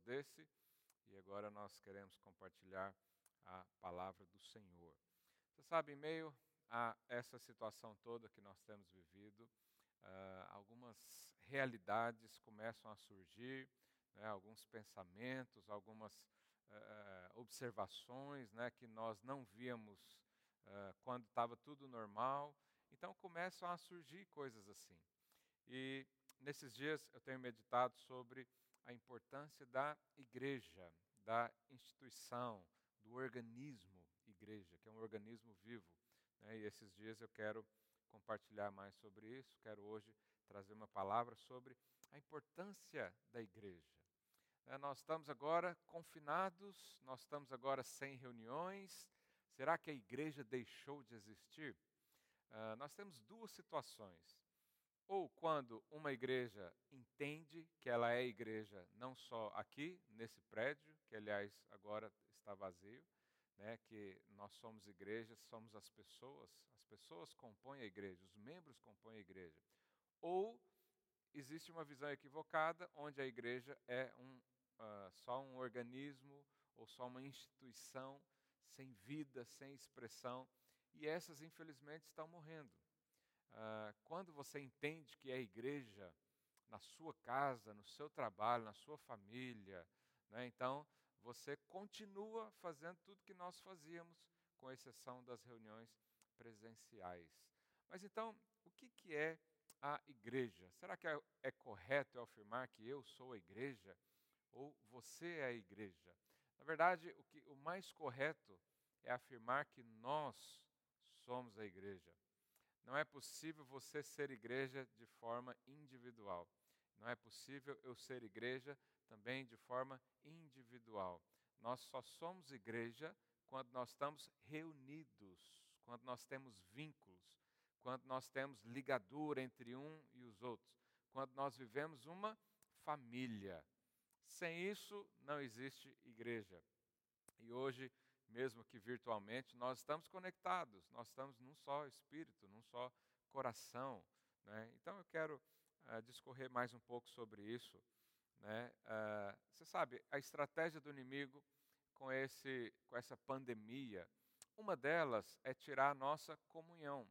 desse e agora nós queremos compartilhar a palavra do Senhor. Você sabe, em meio a essa situação toda que nós temos vivido, uh, algumas realidades começam a surgir, né, alguns pensamentos, algumas uh, observações né, que nós não víamos uh, quando estava tudo normal. Então começam a surgir coisas assim. E nesses dias eu tenho meditado sobre a importância da igreja, da instituição, do organismo igreja, que é um organismo vivo. Né? E esses dias eu quero compartilhar mais sobre isso, quero hoje trazer uma palavra sobre a importância da igreja. Né? Nós estamos agora confinados, nós estamos agora sem reuniões. Será que a igreja deixou de existir? Uh, nós temos duas situações. Ou quando uma igreja entende que ela é igreja não só aqui, nesse prédio, que aliás agora está vazio, né, que nós somos igreja, somos as pessoas, as pessoas compõem a igreja, os membros compõem a igreja. Ou existe uma visão equivocada, onde a igreja é um, uh, só um organismo ou só uma instituição sem vida, sem expressão, e essas, infelizmente, estão morrendo. Uh, quando você entende que é igreja na sua casa, no seu trabalho, na sua família, né, então você continua fazendo tudo que nós fazíamos, com exceção das reuniões presenciais. Mas então, o que, que é a igreja? Será que é, é correto eu afirmar que eu sou a igreja ou você é a igreja? Na verdade, o, que, o mais correto é afirmar que nós somos a igreja. Não é possível você ser igreja de forma individual. Não é possível eu ser igreja também de forma individual. Nós só somos igreja quando nós estamos reunidos, quando nós temos vínculos, quando nós temos ligadura entre um e os outros, quando nós vivemos uma família. Sem isso, não existe igreja. E hoje, mesmo que virtualmente, nós estamos conectados, nós estamos num só espírito, num só coração. Né? Então, eu quero uh, discorrer mais um pouco sobre isso. Né? Uh, você sabe, a estratégia do inimigo com, esse, com essa pandemia, uma delas é tirar a nossa comunhão.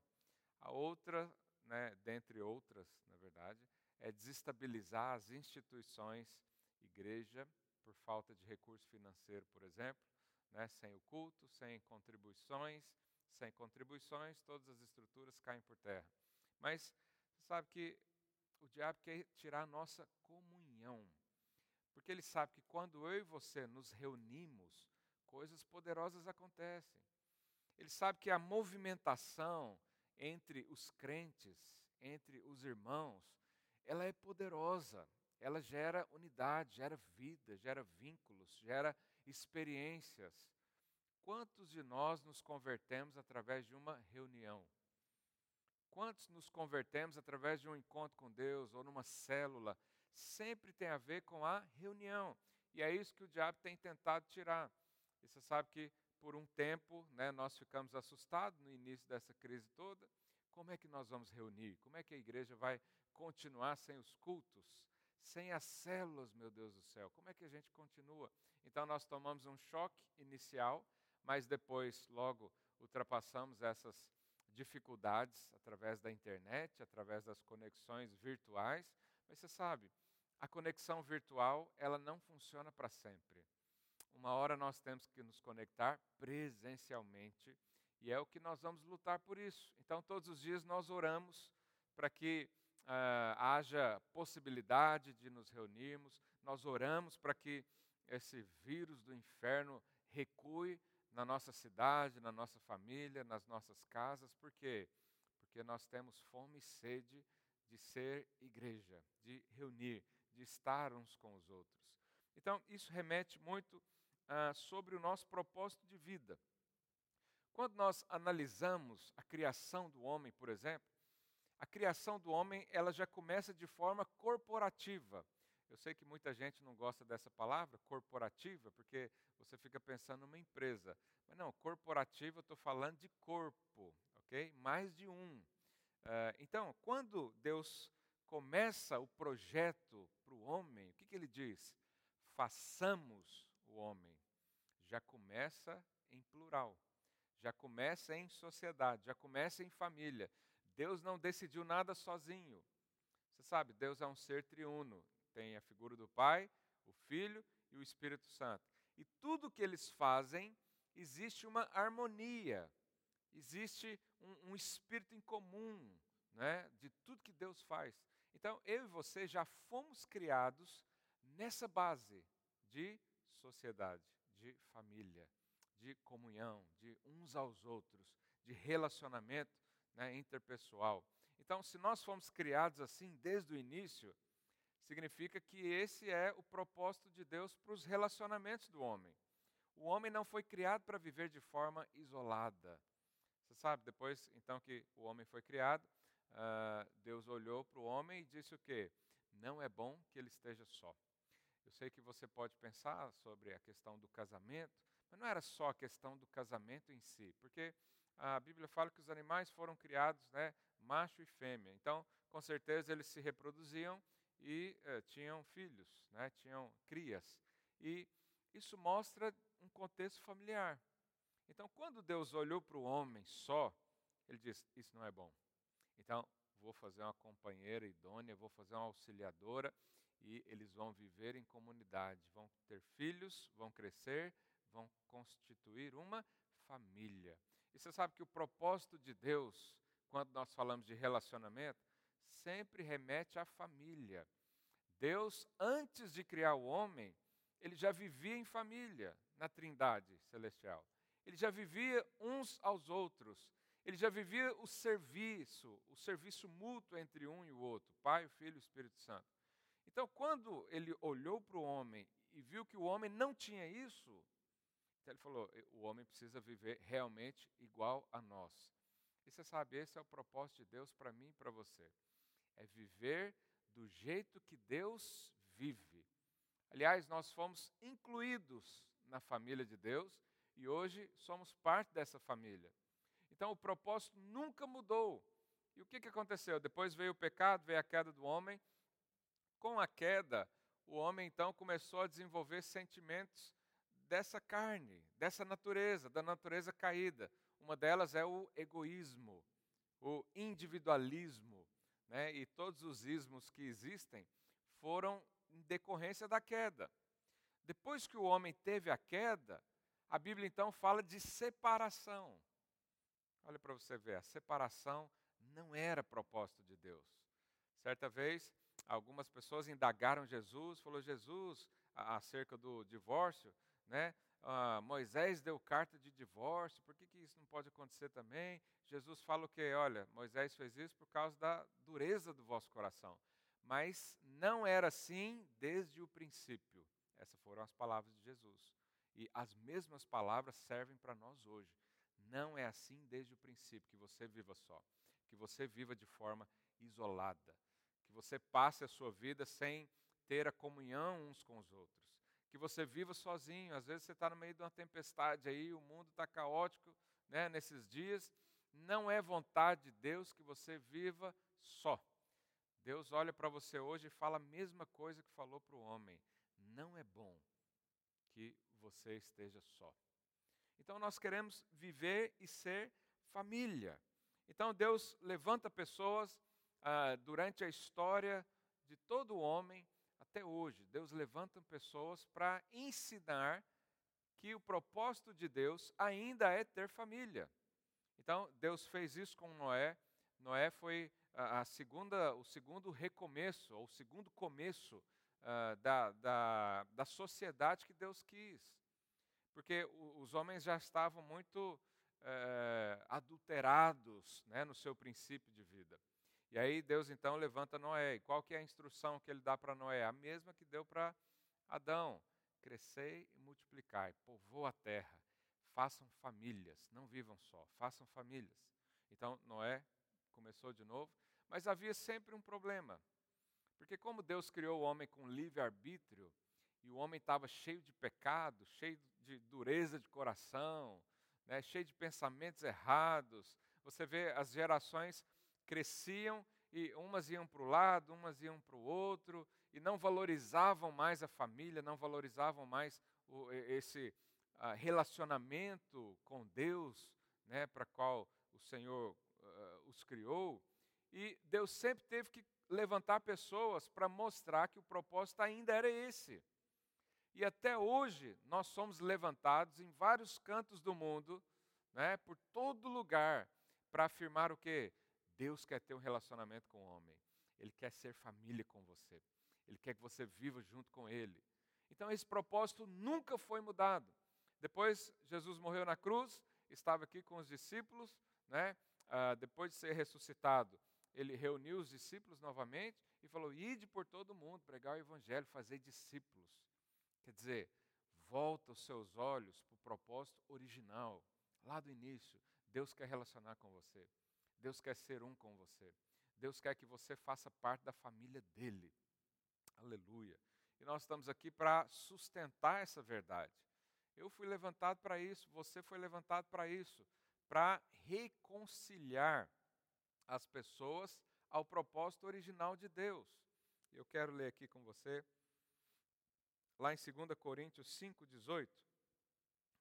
A outra, né, dentre outras, na verdade, é desestabilizar as instituições, igreja, por falta de recurso financeiro, por exemplo, né, sem o culto, sem contribuições, sem contribuições, todas as estruturas caem por terra. Mas sabe que o diabo quer tirar a nossa comunhão. Porque ele sabe que quando eu e você nos reunimos, coisas poderosas acontecem. Ele sabe que a movimentação entre os crentes, entre os irmãos, ela é poderosa. Ela gera unidade, gera vida, gera vínculos, gera experiências. Quantos de nós nos convertemos através de uma reunião? Quantos nos convertemos através de um encontro com Deus ou numa célula? Sempre tem a ver com a reunião. E é isso que o diabo tem tentado tirar. E você sabe que por um tempo né, nós ficamos assustados no início dessa crise toda. Como é que nós vamos reunir? Como é que a igreja vai continuar sem os cultos? Sem as células, meu Deus do céu? Como é que a gente continua? Então nós tomamos um choque inicial, mas depois, logo, ultrapassamos essas dificuldades através da internet, através das conexões virtuais, mas você sabe, a conexão virtual, ela não funciona para sempre. Uma hora nós temos que nos conectar presencialmente, e é o que nós vamos lutar por isso. Então, todos os dias nós oramos para que uh, haja possibilidade de nos reunirmos, nós oramos para que esse vírus do inferno recue na nossa cidade, na nossa família, nas nossas casas. Por quê? Porque nós temos fome e sede de ser igreja, de reunir, de estar uns com os outros. Então, isso remete muito ah, sobre o nosso propósito de vida. Quando nós analisamos a criação do homem, por exemplo, a criação do homem ela já começa de forma corporativa. Eu sei que muita gente não gosta dessa palavra, corporativa, porque você fica pensando numa empresa. Mas não, corporativa, eu estou falando de corpo, ok? Mais de um. Uh, então, quando Deus começa o projeto para o homem, o que, que ele diz? façamos o homem, já começa em plural, já começa em sociedade, já começa em família. Deus não decidiu nada sozinho. Você sabe, Deus é um ser triuno, tem a figura do Pai, o Filho e o Espírito Santo. E tudo que eles fazem, existe uma harmonia, existe um, um espírito em comum né, de tudo que Deus faz. Então, eu e você já fomos criados nessa base de sociedade, de família, de comunhão, de uns aos outros, de relacionamento né, interpessoal. Então, se nós fomos criados assim desde o início, significa que esse é o propósito de Deus para os relacionamentos do homem. O homem não foi criado para viver de forma isolada. Você sabe, depois então que o homem foi criado, uh, Deus olhou para o homem e disse o quê? Não é bom que ele esteja só. Eu sei que você pode pensar sobre a questão do casamento, mas não era só a questão do casamento em si, porque a Bíblia fala que os animais foram criados, né, macho e fêmea. Então, com certeza eles se reproduziam e uh, tinham filhos, né, tinham crias. E isso mostra um contexto familiar. Então, quando Deus olhou para o homem só, ele disse: Isso não é bom. Então, vou fazer uma companheira idônea, vou fazer uma auxiliadora e eles vão viver em comunidade, vão ter filhos, vão crescer, vão constituir uma família. E você sabe que o propósito de Deus, quando nós falamos de relacionamento, sempre remete à família. Deus, antes de criar o homem, ele já vivia em família, na Trindade celestial. Ele já vivia uns aos outros. Ele já vivia o serviço, o serviço mútuo entre um e o outro, Pai, o Filho e o Espírito Santo. Então, quando ele olhou para o homem e viu que o homem não tinha isso, então ele falou: o homem precisa viver realmente igual a nós. E você sabe, esse é o propósito de Deus para mim e para você: é viver do jeito que Deus vive. Aliás, nós fomos incluídos na família de Deus e hoje somos parte dessa família. Então, o propósito nunca mudou. E o que, que aconteceu? Depois veio o pecado, veio a queda do homem. Com a queda, o homem então começou a desenvolver sentimentos dessa carne, dessa natureza, da natureza caída. Uma delas é o egoísmo, o individualismo, né? e todos os ismos que existem foram em decorrência da queda. Depois que o homem teve a queda, a Bíblia então fala de separação. Olha para você ver, a separação não era propósito de Deus. Certa vez, algumas pessoas indagaram Jesus, falou Jesus acerca do divórcio, né? Ah, Moisés deu carta de divórcio, por que, que isso não pode acontecer também? Jesus fala o que? Olha, Moisés fez isso por causa da dureza do vosso coração. Mas não era assim desde o princípio. Essas foram as palavras de Jesus. E as mesmas palavras servem para nós hoje. Não é assim desde o princípio, que você viva só, que você viva de forma isolada, que você passe a sua vida sem ter a comunhão uns com os outros, que você viva sozinho. Às vezes você está no meio de uma tempestade aí, o mundo está caótico né, nesses dias. Não é vontade de Deus que você viva só. Deus olha para você hoje e fala a mesma coisa que falou para o homem: não é bom que você esteja só. Então nós queremos viver e ser família. Então Deus levanta pessoas ah, durante a história de todo homem até hoje. Deus levanta pessoas para ensinar que o propósito de Deus ainda é ter família. Então Deus fez isso com Noé. Noé foi a, segunda, o segundo recomeço, ou o segundo começo uh, da, da, da sociedade que Deus quis. Porque os homens já estavam muito uh, adulterados né, no seu princípio de vida. E aí Deus então levanta Noé. E qual que é a instrução que ele dá para Noé? A mesma que deu para Adão. Crescei e multiplicai, povoa a terra, façam famílias, não vivam só, façam famílias. Então Noé começou de novo, mas havia sempre um problema. Porque, como Deus criou o homem com livre-arbítrio, e o homem estava cheio de pecado, cheio de dureza de coração, né, cheio de pensamentos errados, você vê as gerações cresciam e umas iam para o lado, umas iam para o outro, e não valorizavam mais a família, não valorizavam mais o, esse uh, relacionamento com Deus, né, para qual o Senhor uh, os criou. E Deus sempre teve que levantar pessoas para mostrar que o propósito ainda era esse. E até hoje nós somos levantados em vários cantos do mundo, né, por todo lugar, para afirmar o que? Deus quer ter um relacionamento com o homem. Ele quer ser família com você. Ele quer que você viva junto com Ele. Então esse propósito nunca foi mudado. Depois Jesus morreu na cruz, estava aqui com os discípulos, né? Ah, depois de ser ressuscitado, ele reuniu os discípulos novamente e falou: Ide por todo mundo, pregar o evangelho, fazer discípulos. Quer dizer, volta os seus olhos para o propósito original, lá do início. Deus quer relacionar com você. Deus quer ser um com você. Deus quer que você faça parte da família dele. Aleluia. E nós estamos aqui para sustentar essa verdade. Eu fui levantado para isso, você foi levantado para isso, para reconciliar as pessoas ao propósito original de Deus. Eu quero ler aqui com você, lá em 2 Coríntios 5,18,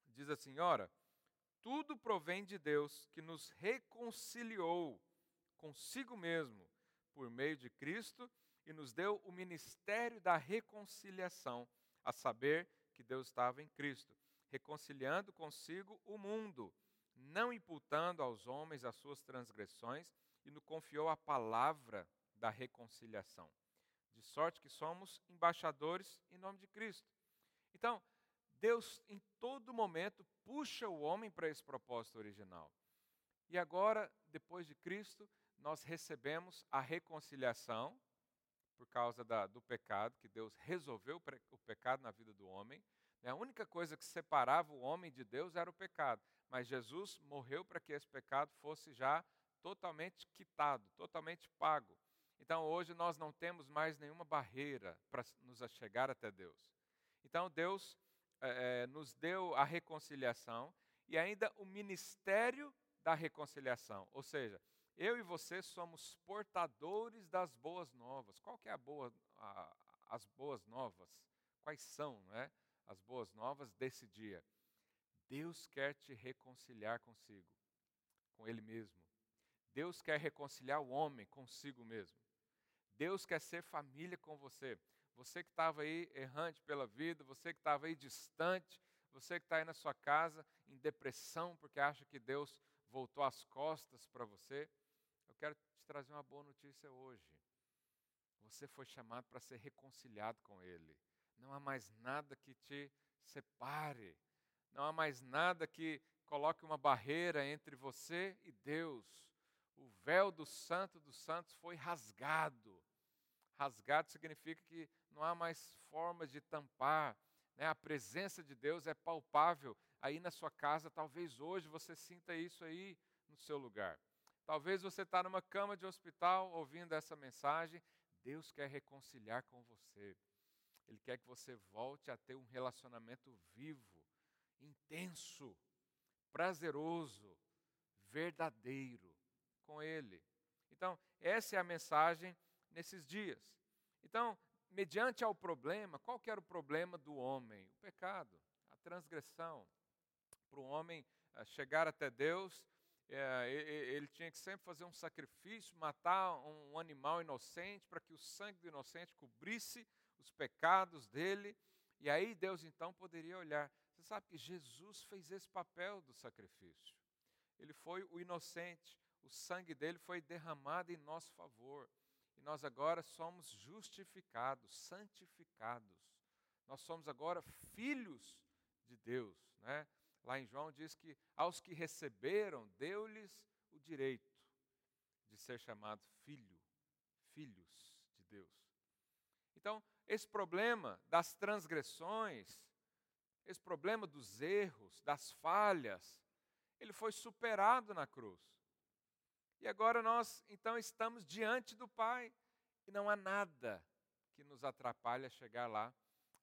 diz assim: Ora, tudo provém de Deus que nos reconciliou consigo mesmo por meio de Cristo e nos deu o ministério da reconciliação, a saber que Deus estava em Cristo, reconciliando consigo o mundo, não imputando aos homens as suas transgressões, e nos confiou a palavra da reconciliação, de sorte que somos embaixadores em nome de Cristo. Então, Deus em todo momento puxa o homem para esse propósito original. E agora, depois de Cristo, nós recebemos a reconciliação, por causa da, do pecado, que Deus resolveu o pecado na vida do homem. Né? A única coisa que separava o homem de Deus era o pecado, mas Jesus morreu para que esse pecado fosse já totalmente quitado, totalmente pago. Então hoje nós não temos mais nenhuma barreira para nos chegar até Deus. Então Deus é, nos deu a reconciliação e ainda o ministério da reconciliação, ou seja, eu e você somos portadores das boas novas. Qual que é a boa, a, as boas novas? Quais são, não é? As boas novas desse dia. Deus quer te reconciliar consigo, com Ele mesmo. Deus quer reconciliar o homem consigo mesmo. Deus quer ser família com você. Você que estava aí errante pela vida, você que estava aí distante, você que está aí na sua casa em depressão porque acha que Deus voltou as costas para você. Eu quero te trazer uma boa notícia hoje. Você foi chamado para ser reconciliado com Ele. Não há mais nada que te separe. Não há mais nada que coloque uma barreira entre você e Deus. O véu do Santo dos Santos foi rasgado. Rasgado significa que não há mais formas de tampar. Né? A presença de Deus é palpável aí na sua casa. Talvez hoje você sinta isso aí no seu lugar. Talvez você está numa cama de hospital ouvindo essa mensagem. Deus quer reconciliar com você. Ele quer que você volte a ter um relacionamento vivo, intenso, prazeroso, verdadeiro com Ele. Então, essa é a mensagem nesses dias. Então, mediante ao problema, qual que era o problema do homem? O pecado, a transgressão. Para o homem eh, chegar até Deus, é, ele tinha que sempre fazer um sacrifício, matar um animal inocente para que o sangue do inocente cobrisse os pecados dele. E aí Deus então poderia olhar. Você sabe que Jesus fez esse papel do sacrifício. Ele foi o inocente, o sangue dele foi derramado em nosso favor. Nós agora somos justificados, santificados. Nós somos agora filhos de Deus, né? Lá em João diz que aos que receberam, deu-lhes o direito de ser chamado filho, filhos de Deus. Então, esse problema das transgressões, esse problema dos erros, das falhas, ele foi superado na cruz. E agora nós, então, estamos diante do Pai e não há nada que nos atrapalhe a chegar lá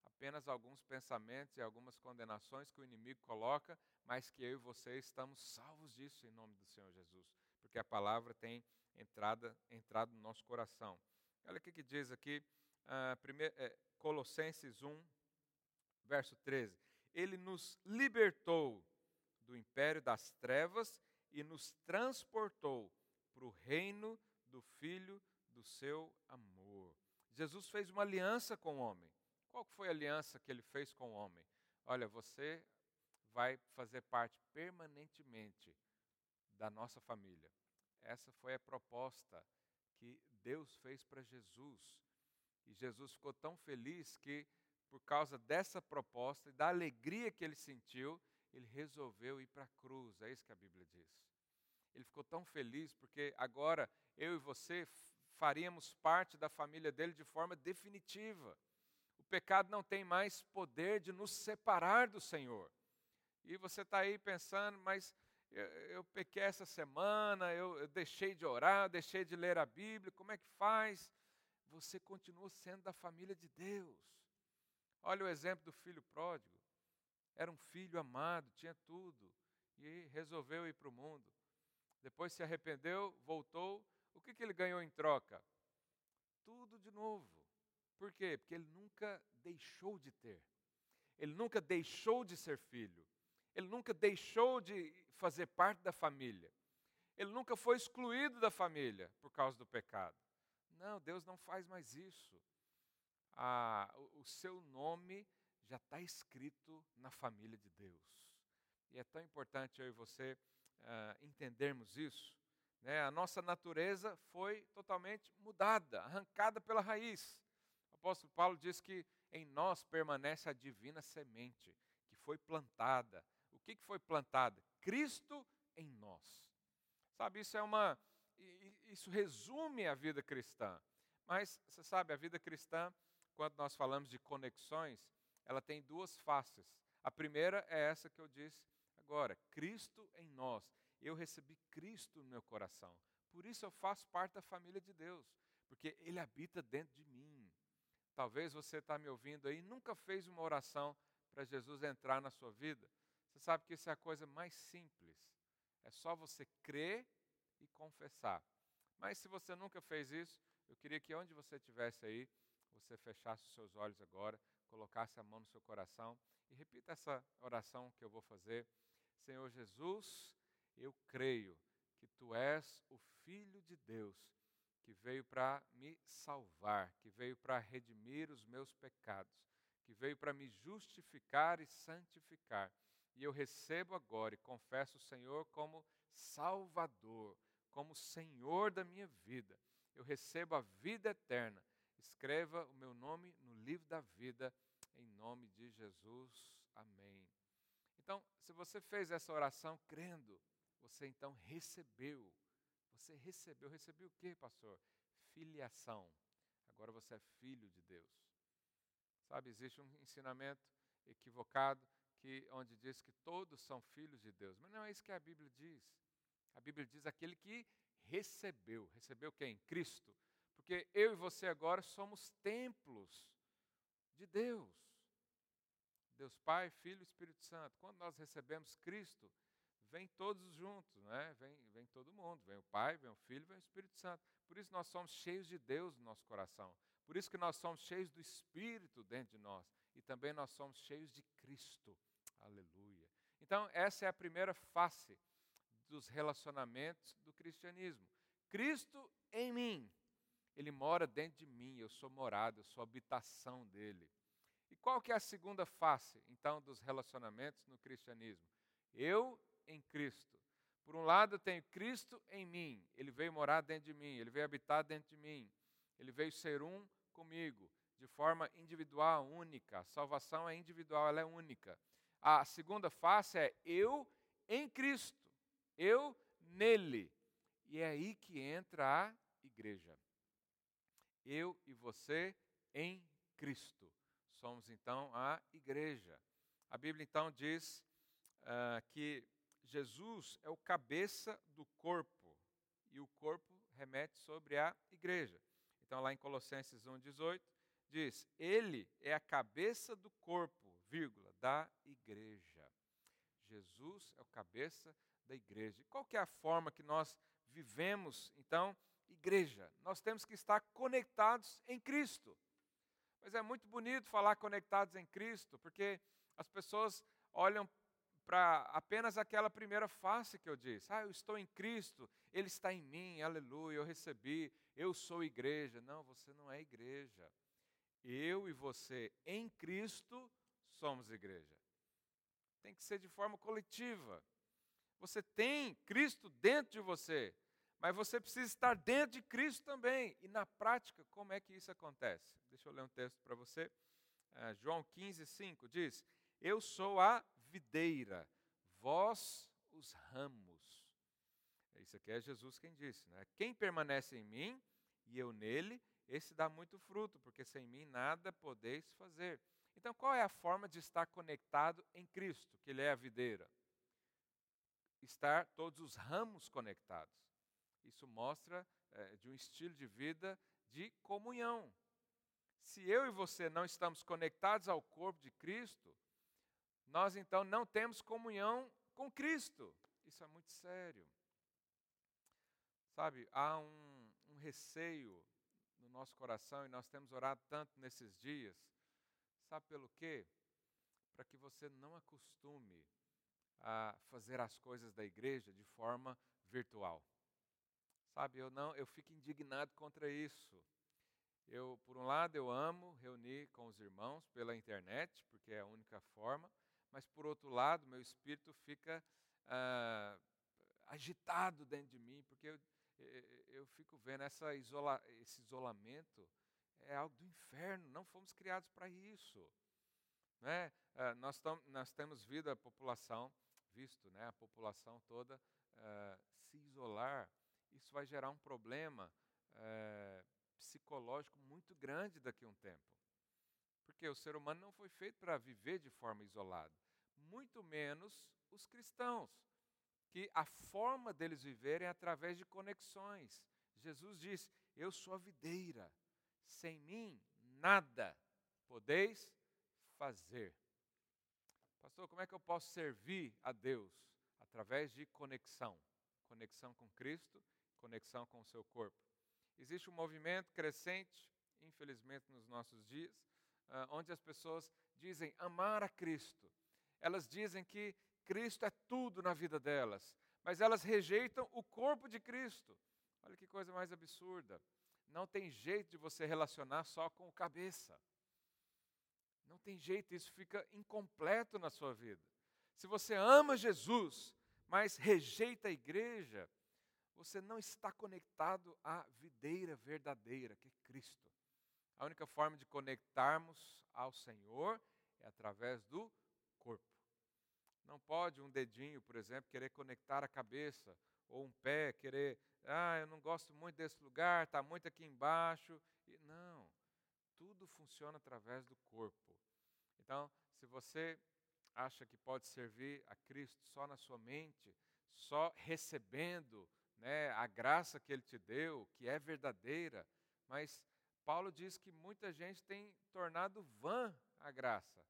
apenas alguns pensamentos e algumas condenações que o inimigo coloca, mas que eu e você estamos salvos disso em nome do Senhor Jesus, porque a palavra tem entrada, entrado no nosso coração. Olha o que, que diz aqui uh, é, Colossenses 1, verso 13. Ele nos libertou do império das trevas e nos transportou para o reino do Filho do seu amor. Jesus fez uma aliança com o homem. Qual foi a aliança que ele fez com o homem? Olha, você vai fazer parte permanentemente da nossa família. Essa foi a proposta que Deus fez para Jesus. E Jesus ficou tão feliz que, por causa dessa proposta e da alegria que ele sentiu, ele resolveu ir para a cruz. É isso que a Bíblia diz. Ele ficou tão feliz porque agora eu e você faríamos parte da família dele de forma definitiva. O pecado não tem mais poder de nos separar do Senhor. E você está aí pensando, mas eu, eu, pequei essa semana, eu, eu deixei de orar, deixei de ler a Bíblia, como é que faz? Você continua sendo da família de Deus. Olha o exemplo do filho pródigo. Era um filho amado, tinha tudo, e resolveu ir para o mundo. Depois se arrependeu, voltou. O que, que ele ganhou em troca? Tudo de novo. Por quê? Porque ele nunca deixou de ter. Ele nunca deixou de ser filho. Ele nunca deixou de fazer parte da família. Ele nunca foi excluído da família por causa do pecado. Não, Deus não faz mais isso. Ah, o, seu nome já está escrito na família de Deus. E é tão importante eu e você uh, entendermos isso. Né? A nossa natureza foi totalmente mudada, arrancada pela raiz. O apóstolo Paulo diz que em nós permanece a divina semente, que foi plantada. O que, que foi plantada? Cristo em nós. Sabe, isso é uma. Isso resume a vida cristã. Mas, você sabe, a vida cristã, quando nós falamos de conexões, ela tem duas faces. A primeira é essa que eu disse agora: Cristo em nós. Eu recebi Cristo no meu coração. Por isso eu faço parte da família de Deus, porque Ele habita dentro de mim. Talvez você está me ouvindo aí nunca fez uma oração para Jesus entrar na sua vida. Você sabe que isso é a coisa mais simples. É só você crer e confessar. Mas se você nunca fez isso, eu queria que onde você estivesse aí, você fechasse os seus olhos agora, colocasse a mão no seu coração e repita essa oração que eu vou fazer. Senhor Jesus, eu creio que tu és o Filho de Deus que veio para me salvar, que veio para redimir os meus pecados, que veio para me justificar e santificar. E eu recebo agora e confesso o Senhor como Salvador, como Senhor da minha vida. Eu recebo a vida eterna. Escreva o meu nome no livro da vida, em nome de Jesus. Amém. Então, se você fez essa oração crendo, você então recebeu. Você recebeu. Recebeu o que, pastor? Filiação. Agora você é filho de Deus. Sabe, existe um ensinamento equivocado que onde diz que todos são filhos de Deus. Mas não é isso que a Bíblia diz. A Bíblia diz aquele que recebeu. Recebeu quem? Cristo. Porque eu e você agora somos templos de Deus. Deus Pai, Filho e Espírito Santo. Quando nós recebemos Cristo, vem todos juntos, né? vem, vem todo mundo. Vem o Pai, vem o Filho, vem o Espírito Santo. Por isso nós somos cheios de Deus no nosso coração. Por isso que nós somos cheios do Espírito dentro de nós. E também nós somos cheios de Cristo. Aleluia. Então, essa é a primeira face dos relacionamentos do cristianismo. Cristo em mim. Ele mora dentro de mim, eu sou morado, eu sou habitação dele. Qual que é a segunda face, então, dos relacionamentos no cristianismo? Eu em Cristo. Por um lado, eu tenho Cristo em mim, ele veio morar dentro de mim, ele veio habitar dentro de mim, ele veio ser um comigo, de forma individual, única. A salvação é individual, ela é única. A segunda face é eu em Cristo, eu nele. E é aí que entra a igreja. Eu e você em Cristo. Somos então a igreja. A Bíblia então diz uh, que Jesus é o cabeça do corpo e o corpo remete sobre a igreja. Então, lá em Colossenses 1,18, diz: Ele é a cabeça do corpo, vírgula, da igreja. Jesus é o cabeça da igreja. E qual que é a forma que nós vivemos, então, igreja? Nós temos que estar conectados em Cristo. Mas é muito bonito falar conectados em Cristo, porque as pessoas olham para apenas aquela primeira face que eu disse. Ah, eu estou em Cristo, Ele está em mim, aleluia, eu recebi, eu sou igreja. Não, você não é igreja. Eu e você em Cristo somos igreja. Tem que ser de forma coletiva. Você tem Cristo dentro de você, mas você precisa estar dentro de Cristo também. E na prática, como é que isso acontece? Deixa eu ler um texto para você. Uh, João 15, 5 diz: Eu sou a videira, vós os ramos. Isso aqui é Jesus quem disse, né? Quem permanece em mim e eu nele, esse dá muito fruto, porque sem mim nada podeis fazer. Então, qual é a forma de estar conectado em Cristo, que Ele é a videira? Estar todos os ramos conectados. Isso mostra é, de um estilo de vida de comunhão. Se eu e você não estamos conectados ao corpo de Cristo, nós então não temos comunhão com Cristo. Isso é muito sério. Sabe, há um, um receio no nosso coração e nós temos orado tanto nesses dias. Sabe pelo quê? Para que você não acostume a fazer as coisas da igreja de forma virtual. Sabe, eu não, eu fico indignado contra isso. Eu, por um lado, eu amo reunir com os irmãos pela internet, porque é a única forma, mas por outro lado, meu espírito fica ah, agitado dentro de mim, porque eu, eu fico vendo essa isola, esse isolamento é algo do inferno, não fomos criados para isso. Né? Ah, nós, tam, nós temos visto a população, visto né, a população toda ah, se isolar isso vai gerar um problema é, psicológico muito grande daqui a um tempo. Porque o ser humano não foi feito para viver de forma isolada, muito menos os cristãos, que a forma deles viverem é através de conexões. Jesus diz: Eu sou a videira, sem mim nada podeis fazer. Pastor, como é que eu posso servir a Deus? Através de conexão. Conexão com Cristo conexão com o seu corpo. Existe um movimento crescente, infelizmente nos nossos dias, uh, onde as pessoas dizem amar a Cristo. Elas dizem que Cristo é tudo na vida delas, mas elas rejeitam o corpo de Cristo. Olha que coisa mais absurda. Não tem jeito de você relacionar só com o cabeça. Não tem jeito, isso fica incompleto na sua vida. Se você ama Jesus, mas rejeita a igreja, você não está conectado à videira verdadeira, que é Cristo. A única forma de conectarmos ao Senhor é através do corpo. Não pode um dedinho, por exemplo, querer conectar a cabeça, ou um pé querer, ah, eu não gosto muito desse lugar, está muito aqui embaixo. E, não, tudo funciona através do corpo. Então, se você acha que pode servir a Cristo só na sua mente, só recebendo né, a graça que Ele te deu, que é verdadeira, mas Paulo diz que muita gente tem tornado vã a graça.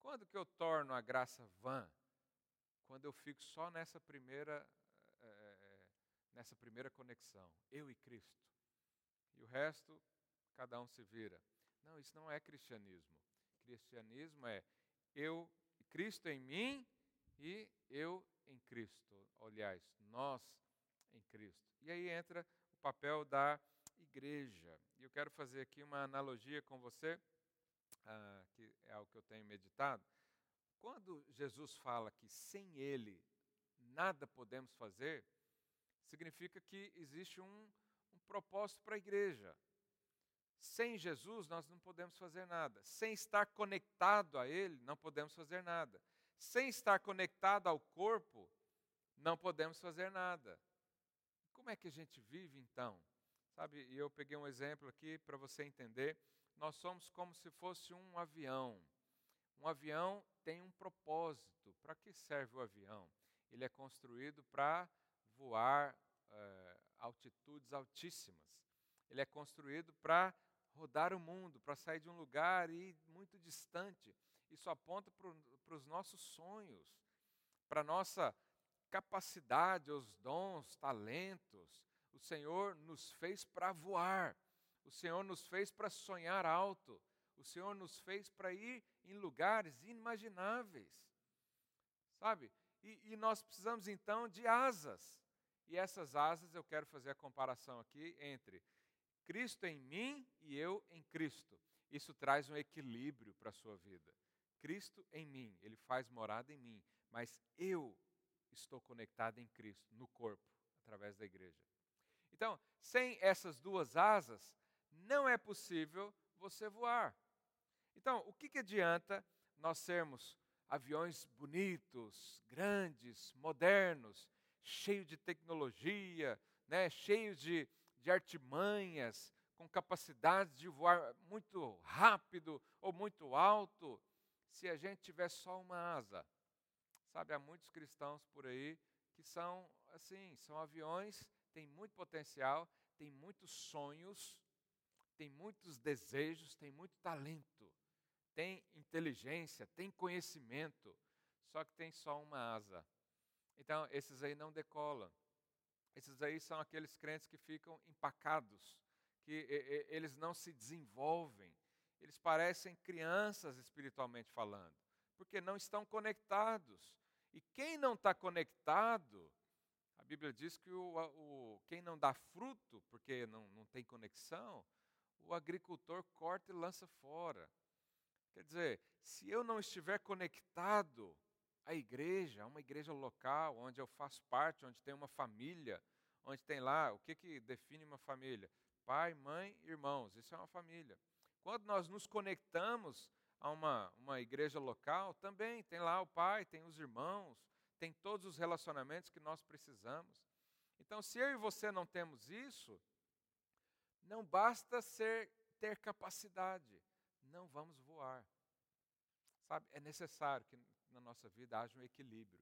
Quando que eu torno a graça vã? Quando eu fico só nessa primeira, é, nessa primeira conexão, eu e Cristo. E o resto, cada um se vira. Não, isso não é cristianismo. Cristianismo é eu, Cristo em mim e eu em Cristo. Aliás, nós em Cristo. E aí entra o papel da igreja. E eu quero fazer aqui uma analogia com você, ah, que é algo que eu tenho meditado. Quando Jesus fala que sem Ele nada podemos fazer, significa que existe um, um propósito para a igreja. Sem Jesus, nós não podemos fazer nada. Sem estar conectado a Ele, não podemos fazer nada. Sem estar conectado ao corpo, não podemos fazer nada. Como é que a gente vive então? Sabe, e eu peguei um exemplo aqui para você entender. Nós somos como se fosse um avião. Um avião tem um propósito. Para que serve o avião? Ele é construído para voar é, altitudes altíssimas. Ele é construído para rodar o mundo, para sair de um lugar e ir muito distante. Isso aponta para os nossos sonhos, para a nossa capacidade, os dons, talentos. O Senhor nos fez para voar. O Senhor nos fez para sonhar alto. O Senhor nos fez para ir em lugares inimagináveis. Sabe? E, e, nós precisamos então de asas. E essas asas eu quero fazer a comparação aqui entre Cristo em mim e eu em Cristo. Isso traz um equilíbrio para a sua vida. Cristo em mim, ele faz morada em mim, mas eu estou conectado em Cristo, no corpo, através da igreja. Então, sem essas duas asas, não é possível você voar. Então, o que, que adianta nós sermos aviões bonitos, grandes, modernos, cheios de tecnologia, né, cheios de, de artimanhas, com capacidade de voar muito rápido ou muito alto, se a gente tiver só uma asa? Sabe, há muitos cristãos por aí que são assim, são aviões, têm muito potencial, têm muitos sonhos, têm muitos desejos, têm muito talento, têm inteligência, têm conhecimento, só que tem só uma asa. Então, esses aí não decolam. Esses aí são aqueles crentes que ficam empacados, que eles não se desenvolvem. Eles parecem crianças espiritualmente falando, porque não estão conectados. E quem não está conectado, a Bíblia diz que o, o, quem não dá fruto, porque não, não tem conexão, o agricultor corta e lança fora. Quer dizer, se eu não estiver conectado à igreja, a uma igreja local, onde eu faço parte, onde tem uma família, onde tem lá, o que, que define uma família? Pai, mãe, irmãos, isso é uma família. Quando nós nos conectamos a uma, uma igreja local, também tem lá o pai, tem os irmãos, tem todos os relacionamentos que nós precisamos. Então, se eu e você não temos isso, não basta ser ter capacidade, não vamos voar. Sabe, é necessário que na nossa vida haja um equilíbrio.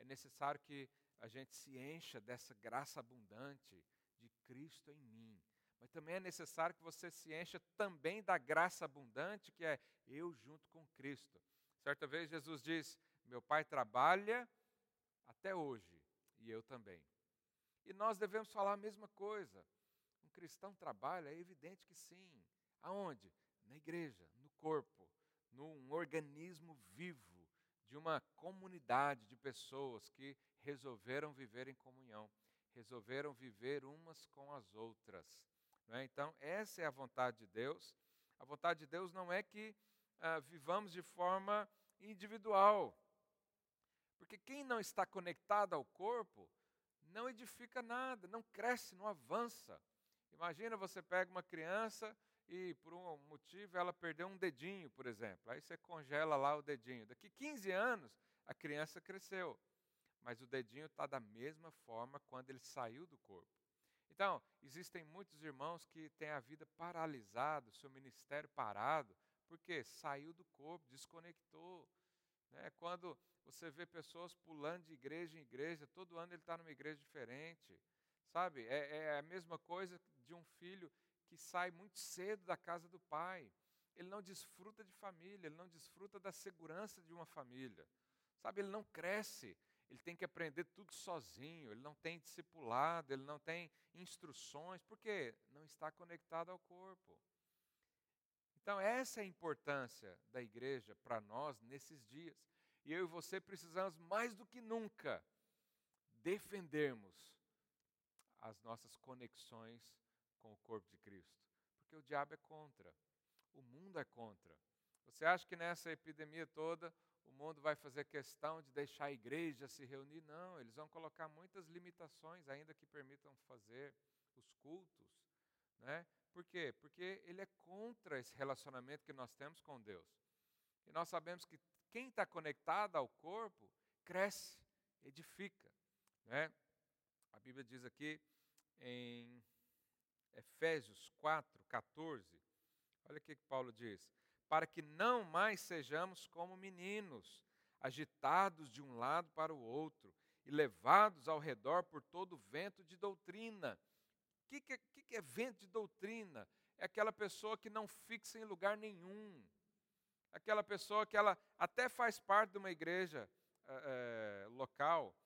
É necessário que a gente se encha dessa graça abundante de Cristo em mim. Mas também é necessário que você se encha também da graça abundante que é eu junto com Cristo. Certa vez Jesus diz: Meu pai trabalha até hoje e eu também. E nós devemos falar a mesma coisa. Um cristão trabalha, é evidente que sim. Aonde? Na igreja, no corpo, num organismo vivo de uma comunidade de pessoas que resolveram viver em comunhão, resolveram viver umas com as outras. É? Então, essa é a vontade de Deus. A vontade de Deus não é que ah, vivamos de forma individual. Porque quem não está conectado ao corpo não edifica nada, não cresce, não avança. Imagina você pega uma criança e por um motivo ela perdeu um dedinho, por exemplo. Aí você congela lá o dedinho. Daqui 15 anos a criança cresceu, mas o dedinho está da mesma forma quando ele saiu do corpo. Então, existem muitos irmãos que têm a vida paralisada, seu ministério parado, porque saiu do corpo, desconectou. Né? Quando você vê pessoas pulando de igreja em igreja, todo ano ele está numa igreja diferente. Sabe? É, é a mesma coisa de um filho que sai muito cedo da casa do pai. Ele não desfruta de família, ele não desfruta da segurança de uma família. Sabe? Ele não cresce ele tem que aprender tudo sozinho, ele não tem discipulado, ele não tem instruções, porque não está conectado ao corpo. Então, essa é a importância da igreja para nós nesses dias. E eu e você precisamos mais do que nunca defendermos as nossas conexões com o corpo de Cristo. Porque o diabo é contra, o mundo é contra. Você acha que nessa epidemia toda o mundo vai fazer questão de deixar a igreja se reunir. Não, eles vão colocar muitas limitações, ainda que permitam fazer os cultos. Né? Por quê? Porque ele é contra esse relacionamento que nós temos com Deus. E nós sabemos que quem está conectado ao corpo cresce, edifica. Né? A Bíblia diz aqui em Efésios 4, 14. Olha o que Paulo diz para que não mais sejamos como meninos, agitados de um lado para o outro e levados ao redor por todo vento de doutrina. O que, que, que, é vento de doutrina? É aquela pessoa que não fixa em lugar nenhum. Aquela pessoa que ela até faz parte de uma igreja é, local,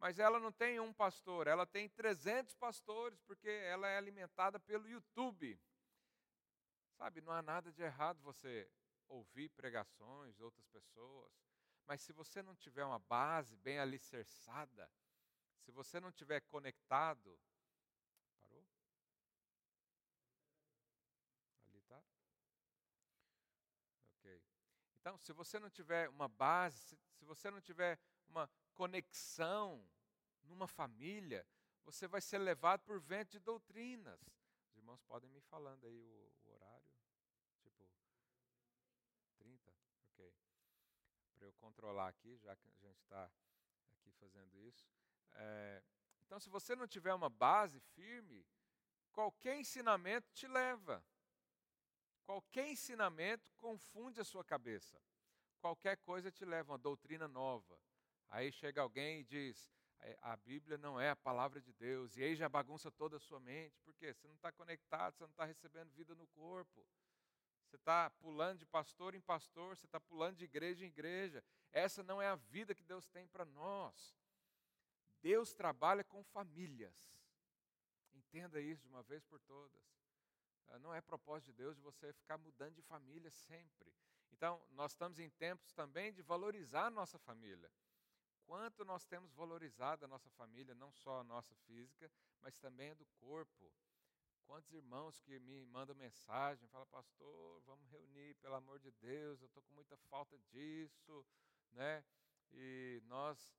mas ela não tem um pastor, ela tem 300 pastores, porque ela é alimentada pelo YouTube. Sabe, não há nada de errado você ouvir pregações de outras pessoas, mas se você não tiver uma base bem alicerçada, se você não tiver conectado, parou? Ali tá? Ok. Então, se você não tiver uma base, se, você não tiver uma conexão numa família, você vai ser levado por vento de doutrinas. Os irmãos podem me falando aí o, o horário, tipo 30, ok. Para eu controlar aqui, já que a gente está aqui fazendo isso. É, então, se você não tiver uma base firme, qualquer ensinamento te leva. Qualquer ensinamento confunde a sua cabeça. Qualquer coisa te leva a uma doutrina nova. Aí chega alguém e diz: é, a Bíblia não é a palavra de Deus, e aí já bagunça toda a sua mente, porque você não está conectado, você não está recebendo vida no corpo. Você está pulando de pastor em pastor, você está pulando de igreja em igreja. Essa não é a vida que Deus tem para nós. Deus trabalha com famílias. Entenda isso de uma vez por todas. Ah, não é propósito de Deus de você ficar mudando de família sempre. Então, nós estamos em tempos também de valorizar a nossa família. Quanto nós temos valorizado a nossa família, não só a nossa física, mas também a do corpo. Quantos irmãos que me mandam mensagem, falam, pastor, vamos reunir, pelo amor de Deus, eu estou com muita falta disso, né? E nós,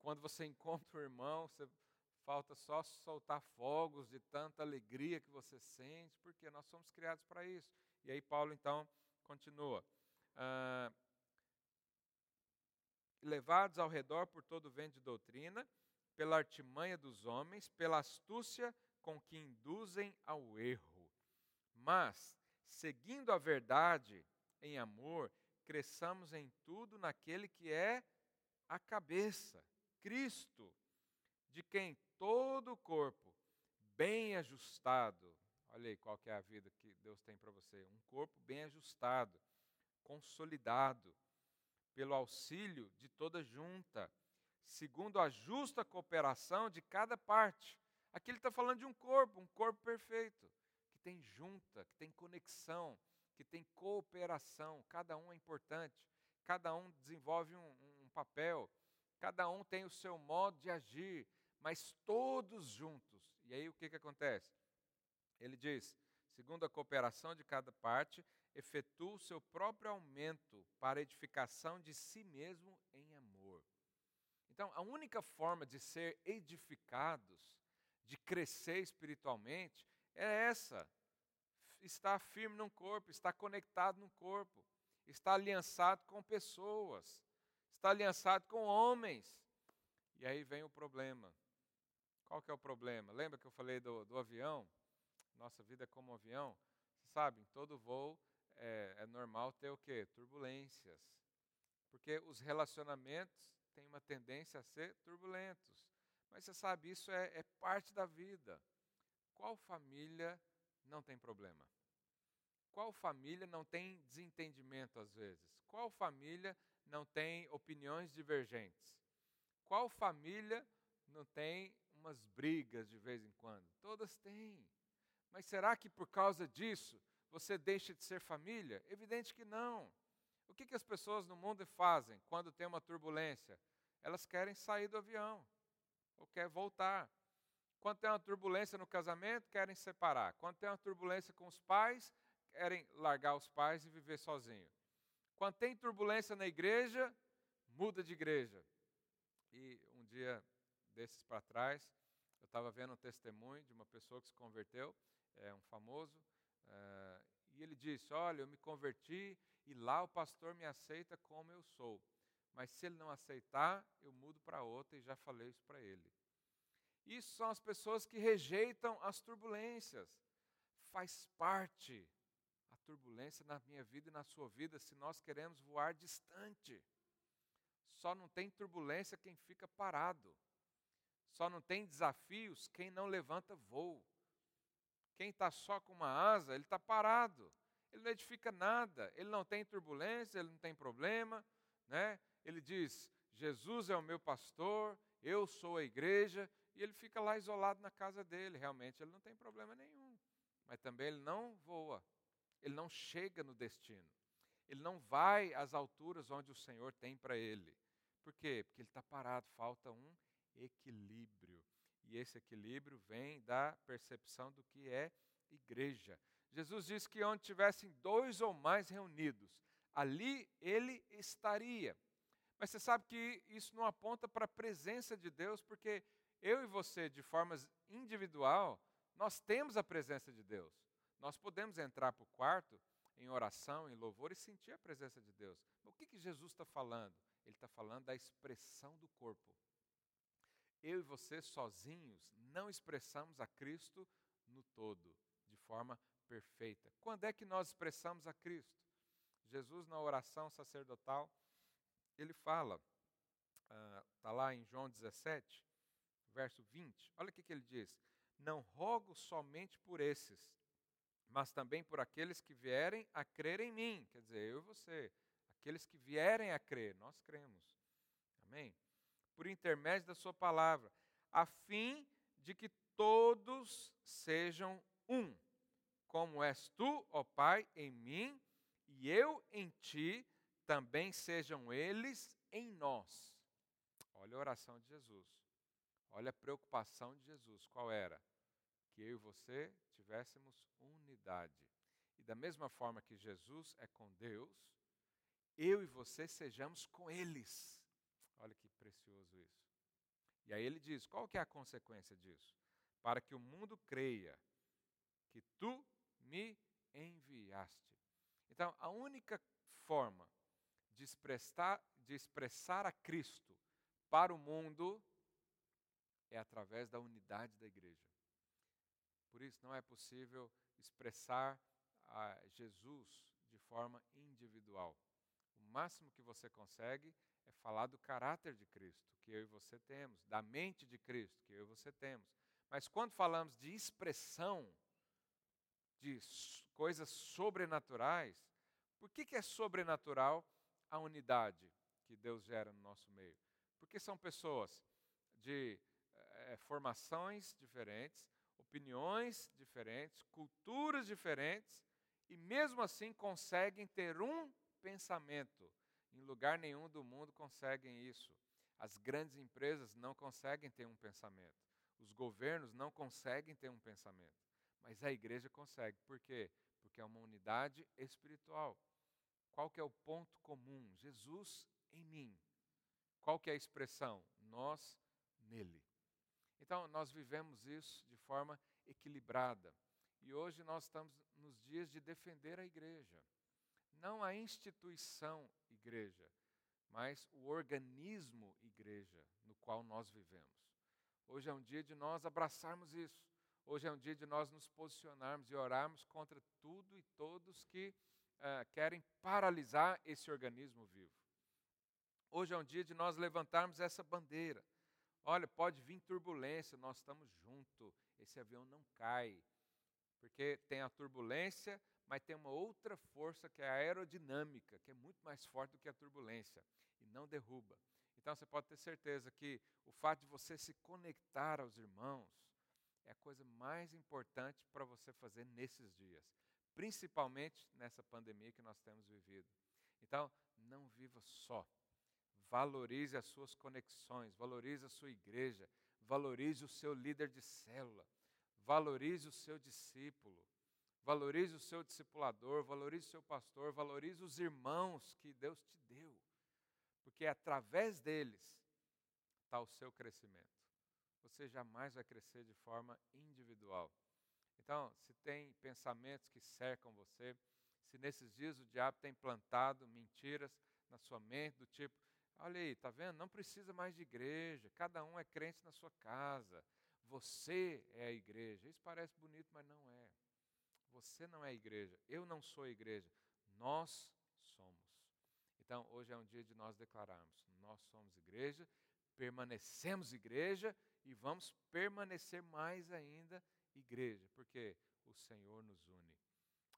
quando você encontra o irmão, você falta só soltar fogos de tanta alegria que você sente, porque nós somos criados para isso. E aí Paulo então continua. Ah, levados ao redor por todo vento de doutrina, pela artimanha dos homens, pela astúcia com que induzem ao erro. Mas, seguindo a verdade em amor, cresçamos em tudo naquele que é a cabeça, Cristo, de quem todo o corpo, bem ajustado, olha aí qual que é a vida que Deus tem para você, um corpo bem ajustado, consolidado, pelo auxílio de toda junta, segundo a justa cooperação de cada parte. Aqui ele está falando de um corpo, um corpo perfeito, que tem junta, que tem conexão, que tem cooperação. Cada um é importante, cada um desenvolve um, um papel, cada um tem o seu modo de agir, mas todos juntos. E aí o que, que acontece? Ele diz: segundo a cooperação de cada parte, efetua o seu próprio aumento para edificação de si mesmo em amor. Então, a única forma de ser edificados, de crescer espiritualmente, é essa: estar firme no corpo, estar conectado no corpo, estar aliançado com pessoas, estar aliançado com homens. E aí vem o problema. Qual que é o problema? Lembra que eu falei do, do avião? Nossa vida é como um avião. Sabe, em todo voo é, é normal ter o quê? Turbulências. Porque os relacionamentos têm uma tendência a ser turbulentos. Mas você sabe, isso é, é parte da vida. Qual família não tem problema? Qual família não tem desentendimento às vezes? Qual família não tem opiniões divergentes? Qual família não tem umas brigas de vez em quando? Todas têm. Mas será que por causa disso você deixa de ser família? Evidente que não. O que, que as pessoas no mundo fazem quando tem uma turbulência? Elas querem sair do avião, ou querem voltar. Quando tem uma turbulência no casamento, querem separar. Quando tem uma turbulência com os pais, querem largar os pais e viver sozinho. Quando tem turbulência na igreja, muda de igreja. E um dia desses para trás, eu estava vendo um testemunho de uma pessoa que se converteu, é um famoso, Uh, e ele disse: Olha, eu me converti e lá o pastor me aceita como eu sou. Mas se ele não aceitar, eu mudo para outra e já falei isso para ele. Isso são as pessoas que rejeitam as turbulências. Faz parte a turbulência na minha vida e na sua vida se nós queremos voar distante. Só não tem turbulência quem fica parado. Só não tem desafios quem não levanta voo. Quem está só com uma asa, ele está parado. Ele não edifica nada. Ele não tem turbulência, ele não tem problema. Né? Ele diz: Jesus é o meu pastor, eu sou a igreja. E ele fica lá isolado na casa dele. Realmente, ele não tem problema nenhum. Mas também ele não voa. ele não chega no destino. Ele não vai às alturas onde o Senhor tem para ele. Por quê? Porque ele está parado, falta um equilíbrio. E esse equilíbrio vem da percepção do que é igreja. Jesus disse que onde tivessem dois ou mais reunidos, ali ele estaria. Mas você sabe que isso não aponta para a presença de Deus, porque eu e você, de forma individual, nós temos a presença de Deus. Nós podemos entrar para o quarto em oração, em louvor e sentir a presença de Deus. o que, que Jesus está falando? Ele está falando da expressão do corpo. Eu e você sozinhos não expressamos a Cristo no todo, de forma perfeita. Quando é que nós expressamos a Cristo? Jesus, na oração sacerdotal, ele fala, está ah, lá em João 17, verso 20, olha o que, que ele diz: Não rogo somente por esses, mas também por aqueles que vierem a crer em mim, quer dizer, eu e você, aqueles que vierem a crer, nós cremos, amém? Por intermédio da Sua palavra, a fim de que todos sejam um, como és tu, ó Pai, em mim e eu em ti, também sejam eles em nós. Olha a oração de Jesus. Olha a preocupação de Jesus. Qual era? Que eu e você tivéssemos unidade. E da mesma forma que Jesus é com Deus, eu e você sejamos com eles. Olha que precioso isso. E aí ele diz: qual que é a consequência disso? Para que o mundo creia que tu me enviaste. Então, a única forma de expressar, de expressar a Cristo para o mundo é através da unidade da igreja. Por isso, não é possível expressar a Jesus de forma individual. O máximo que você consegue é falar do caráter de Cristo, que eu e você temos, da mente de Cristo, que eu e você temos. Mas quando falamos de expressão, de coisas sobrenaturais, por que, que é sobrenatural a unidade que Deus gera no nosso meio? Porque são pessoas de é, formações diferentes, opiniões diferentes, culturas diferentes, e mesmo assim conseguem ter um pensamento. Em lugar nenhum do mundo conseguem isso. As grandes empresas não conseguem ter um pensamento. Os governos não conseguem ter um pensamento. Mas a igreja consegue. Por quê? Porque é uma unidade espiritual. Qual que é o ponto comum? Jesus em mim. Qual que é a expressão? Nós nele. Então, nós vivemos isso de forma equilibrada. E hoje nós estamos nos dias de defender a igreja. Não a instituição igreja, mas o organismo igreja no qual nós vivemos. Hoje é um dia de nós abraçarmos isso. Hoje é um dia de nós nos posicionarmos e orarmos contra tudo e todos que uh, querem paralisar esse organismo vivo. Hoje é um dia de nós levantarmos essa bandeira. Olha, pode vir turbulência, nós estamos juntos, esse avião não cai. Porque tem a turbulência, mas tem uma outra força que é a aerodinâmica, que é muito mais forte do que a turbulência e não derruba. Então você pode ter certeza que o fato de você se conectar aos irmãos, é a coisa mais importante para você fazer nesses dias, principalmente nessa pandemia que nós temos vivido. Então, não viva só. Valorize as suas conexões, valorize a sua igreja, valorize o seu líder de célula, valorize o seu discípulo, valorize o seu discipulador, valorize o seu pastor, valorize os irmãos que Deus te deu, porque através deles está o seu crescimento você jamais vai crescer de forma individual. Então, se tem pensamentos que cercam você, se nesses dias o diabo tem plantado mentiras na sua mente, do tipo, olha aí, tá vendo? Não precisa mais de igreja, cada um é crente na sua casa, você é a igreja. Isso parece bonito, mas não é. Você não é a igreja, eu não sou a igreja, nós somos. Então, hoje é um dia de nós declararmos: nós somos igreja, permanecemos igreja e vamos permanecer mais ainda igreja, porque o Senhor nos une.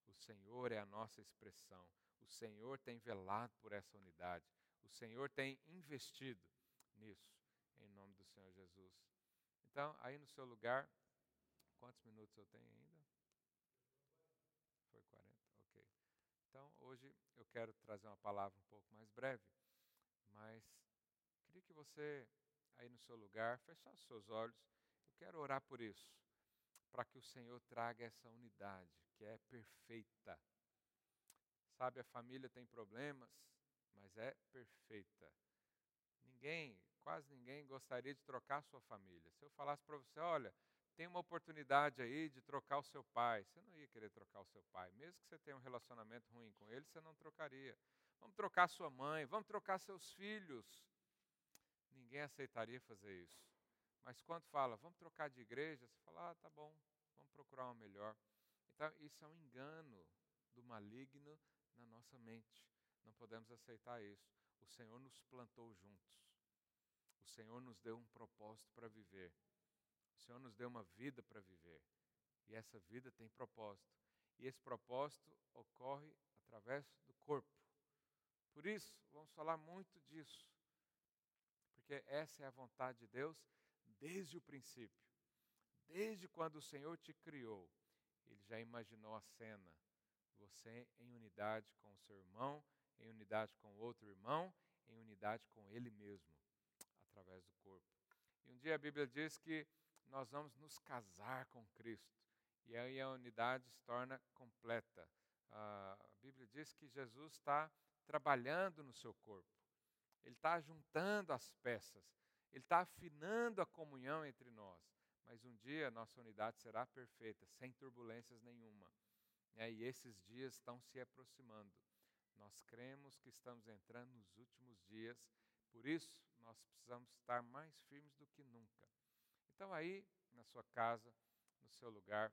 O Senhor é a nossa expressão. O Senhor tem velado por essa unidade. O Senhor tem investido nisso, em nome do Senhor Jesus. Então, aí no seu lugar, quantos minutos eu tenho ainda? Foi 40? Ok. Então, hoje eu quero trazer uma palavra um pouco mais breve, mas queria que você, aí no seu lugar, fechasse os seus olhos. Eu quero orar por isso, para que o Senhor traga essa unidade que é perfeita. Sabe, a família tem problemas, mas é perfeita. Ninguém, quase ninguém gostaria de trocar sua família. Se eu falasse para você, olha, tem uma oportunidade aí de trocar o seu pai, você não ia querer trocar o seu pai. Mesmo que você tenha um relacionamento ruim com ele, você não trocaria. Vamos trocar sua mãe, vamos trocar seus filhos. Ninguém aceitaria fazer isso. Mas quando fala, vamos trocar de igreja, você fala, ah, tá bom, vamos procurar uma melhor. Então, isso é um engano do maligno na nossa mente. Não podemos aceitar isso. O Senhor nos plantou juntos. O Senhor nos deu um propósito para viver. O Senhor nos deu uma vida para viver. E essa vida tem propósito. E esse propósito ocorre através do corpo. Por isso, vamos falar muito disso. Porque essa é a vontade de Deus desde o princípio. Desde quando o Senhor te criou, Ele já imaginou a cena. Você em unidade com o seu irmão, em unidade com o outro irmão, em unidade com Ele mesmo, através do corpo. E um dia a Bíblia diz que nós vamos nos casar com Cristo. E aí a unidade se torna completa. A Bíblia diz que Jesus está trabalhando no seu corpo. Ele está juntando as peças. Ele está afinando a comunhão entre nós. Mas um dia nossa unidade será perfeita, sem turbulências nenhuma. E esses dias estão se aproximando. Nós cremos que estamos entrando nos últimos dias, por isso nós precisamos estar mais firmes do que nunca. Então, aí, na sua casa, no seu lugar,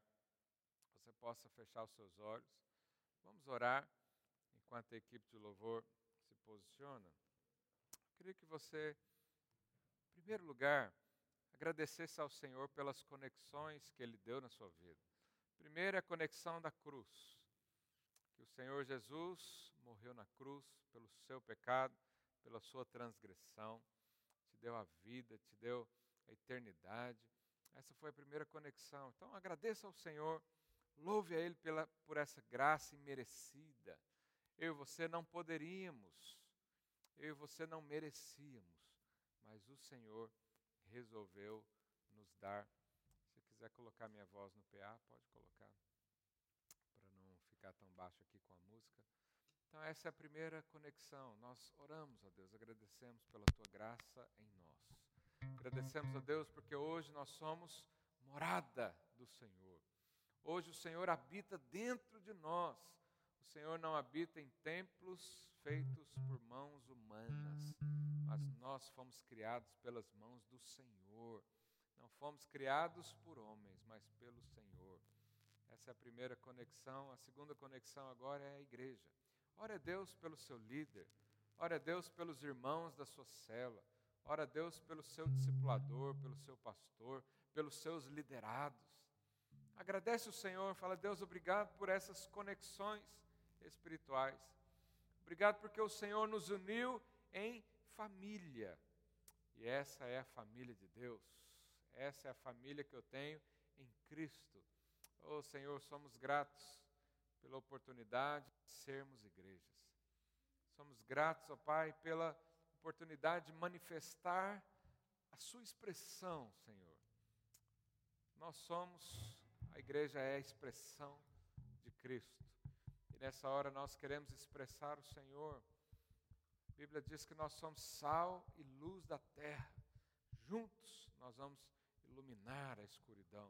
você possa fechar os seus olhos. Vamos orar enquanto a equipe de louvor se posiciona. Eu queria que você, em primeiro lugar, agradecesse ao Senhor pelas conexões que Ele deu na sua vida. Primeiro, a conexão da cruz. Que o Senhor Jesus morreu na cruz pelo seu pecado, pela sua transgressão, te deu a vida, te deu a eternidade. Essa foi a primeira conexão. Então agradeça ao Senhor, louve a Ele pela, por essa graça imerecida. Eu e você não poderíamos, eu e você não merecíamos, mas o Senhor resolveu nos dar. Se quiser colocar minha voz no PA, pode colocar, para não ficar tão baixo aqui com a música. Então, essa é a primeira conexão. Nós oramos a Deus, agradecemos pela tua graça em nós. Agradecemos a Deus porque hoje nós somos morada do Senhor. Hoje o Senhor habita dentro de nós. O Senhor não habita em templos feitos por mãos humanas, mas nós fomos criados pelas mãos do Senhor. Não fomos criados por homens, mas pelo Senhor. Essa é a primeira conexão. A segunda conexão agora é a igreja. Ora a Deus pelo seu líder. Ora a Deus pelos irmãos da sua cela. Ora a Deus pelo seu discipulador, pelo seu pastor, pelos seus liderados. Agradece o Senhor, fala, Deus, obrigado por essas conexões espirituais. Obrigado porque o Senhor nos uniu em família. E essa é a família de Deus. Essa é a família que eu tenho em Cristo. Oh Senhor, somos gratos pela oportunidade de sermos igrejas. Somos gratos, ó oh Pai, pela oportunidade de manifestar a Sua expressão, Senhor. Nós somos, a igreja é a expressão de Cristo. E nessa hora nós queremos expressar o Senhor. A Bíblia diz que nós somos sal e luz da terra. Juntos nós vamos iluminar a escuridão.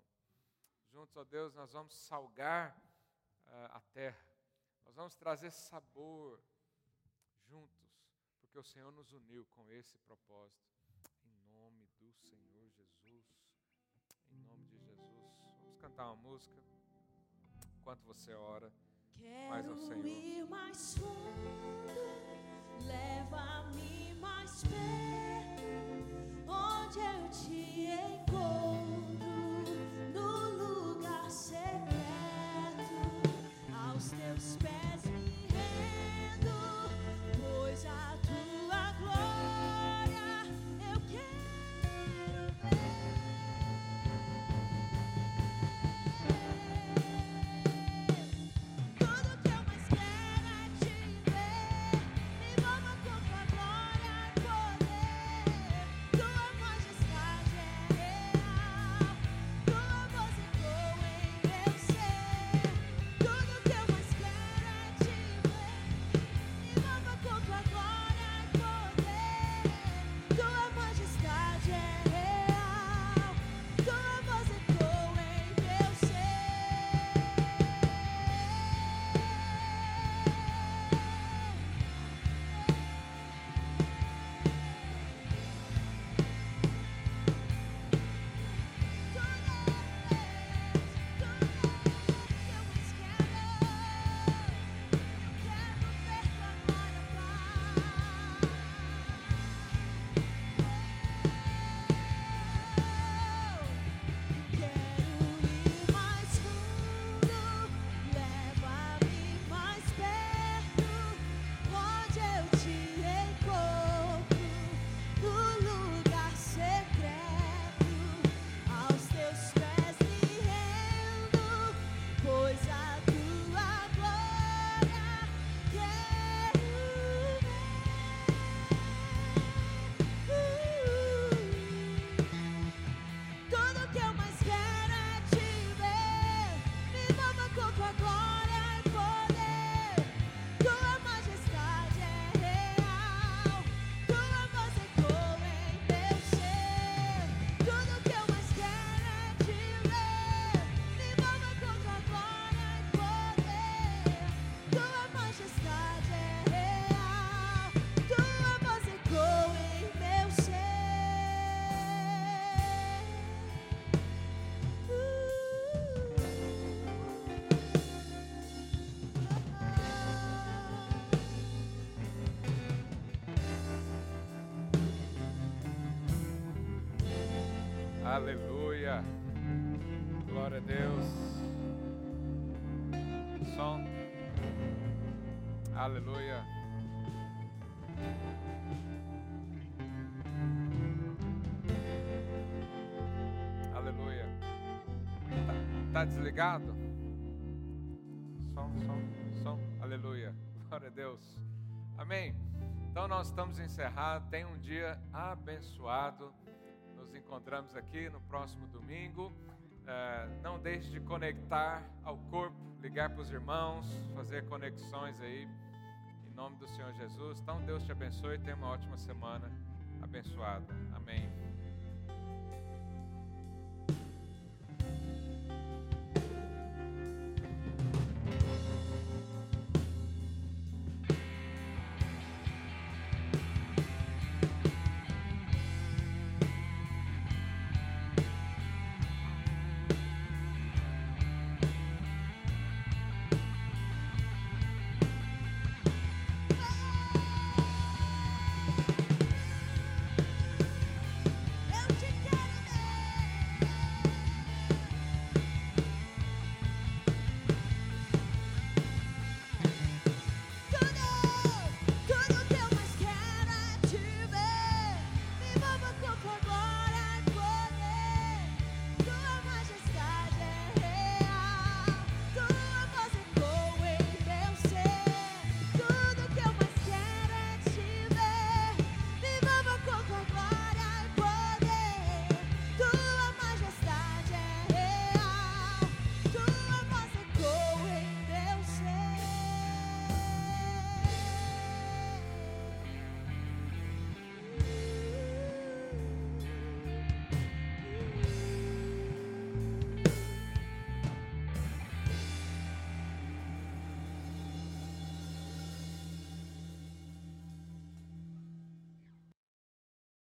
Juntos, ó Deus, nós vamos salgar uh, a terra. Nós vamos trazer sabor juntos porque o Senhor nos uniu com esse propósito. Em nome do Senhor Jesus. Em nome de Jesus. Vamos cantar uma música enquanto você ora mais ao Senhor. ir mais fundo, onde eu te encontro, no lugar secreto, Aleluia. Aleluia. Tá, tá desligado? Som, som, som. Aleluia. Glória a Deus. Amém. Então nós estamos encerrados. Tenha um dia abençoado. Nos encontramos aqui no próximo domingo. É, não deixe de conectar ao corpo, ligar para os irmãos, fazer conexões aí. Em nome do Senhor Jesus. Então Deus te abençoe e tenha uma ótima semana abençoada. Amém.